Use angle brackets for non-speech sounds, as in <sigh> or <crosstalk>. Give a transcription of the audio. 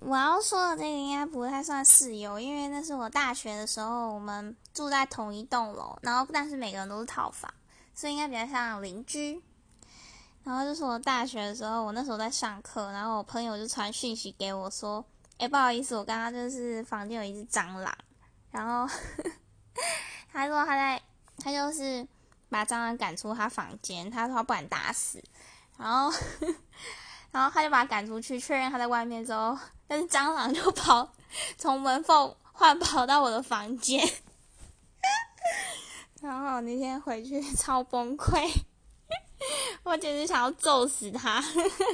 我要说的这个应该不太算室友，因为那是我大学的时候，我们住在同一栋楼，然后但是每个人都是套房，所以应该比较像邻居。然后就是我大学的时候，我那时候在上课，然后我朋友就传讯息给我说：“哎，不好意思，我刚刚就是房间有一只蟑螂。”然后 <laughs> 他说他在，他就是把蟑螂赶出他房间，他说他不敢打死。然后，然后他就把他赶出去，确认他在外面之后，但是蟑螂就跑从门缝换跑到我的房间。<laughs> 然后那天回去 <laughs> 超崩溃。我简直想要揍死他！